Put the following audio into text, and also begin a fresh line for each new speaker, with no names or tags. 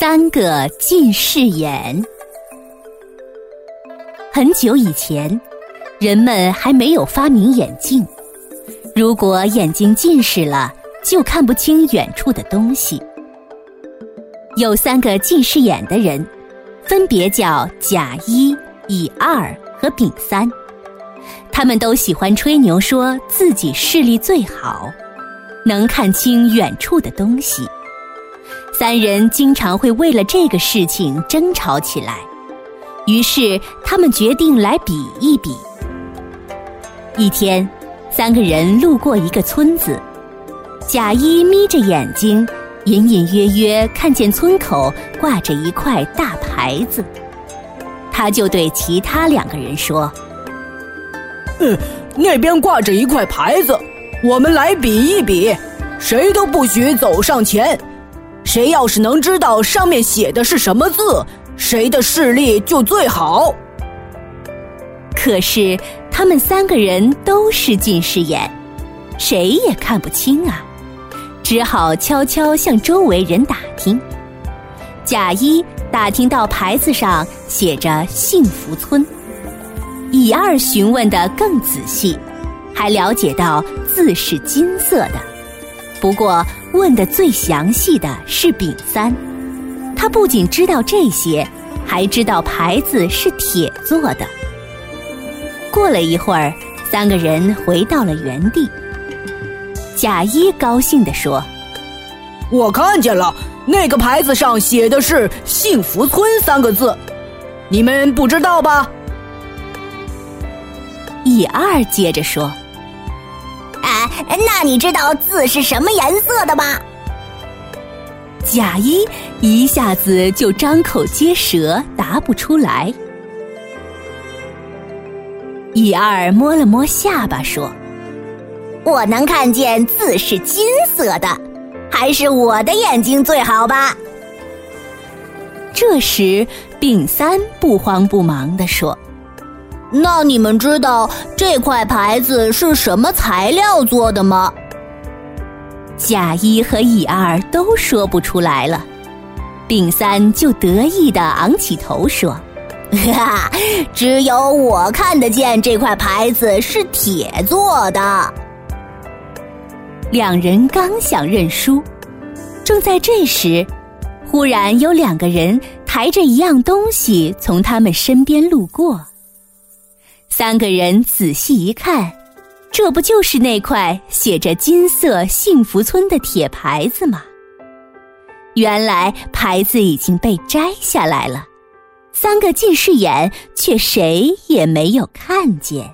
三个近视眼。很久以前，人们还没有发明眼镜。如果眼睛近视了，就看不清远处的东西。有三个近视眼的人，分别叫甲一、乙二和丙三。他们都喜欢吹牛，说自己视力最好，能看清远处的东西。三人经常会为了这个事情争吵起来，于是他们决定来比一比。一天，三个人路过一个村子，贾一眯着眼睛，隐隐约约看见村口挂着一块大牌子，他就对其他两个人说：“
嗯，那边挂着一块牌子，我们来比一比，谁都不许走上前。”谁要是能知道上面写的是什么字，谁的视力就最好。
可是他们三个人都是近视眼，谁也看不清啊，只好悄悄向周围人打听。甲一打听到牌子上写着“幸福村”，乙二询问的更仔细，还了解到字是金色的。不过。问的最详细的是丙三，他不仅知道这些，还知道牌子是铁做的。过了一会儿，三个人回到了原地。贾一高兴地说：“
我看见了，那个牌子上写的是‘幸福村’三个字，你们不知道吧？”
乙二接着说。
那你知道字是什么颜色的吗？
贾一一下子就张口结舌，答不出来。乙二摸了摸下巴，说：“
我能看见字是金色的，还是我的眼睛最好吧？”
这时，丙三不慌不忙地说。
那你们知道这块牌子是什么材料做的吗？
甲一和乙二都说不出来了，丙三就得意的昂起头说：“
哈，只有我看得见这块牌子是铁做的。”
两人刚想认输，正在这时，忽然有两个人抬着一样东西从他们身边路过。三个人仔细一看，这不就是那块写着“金色幸福村”的铁牌子吗？原来牌子已经被摘下来了，三个近视眼却谁也没有看见。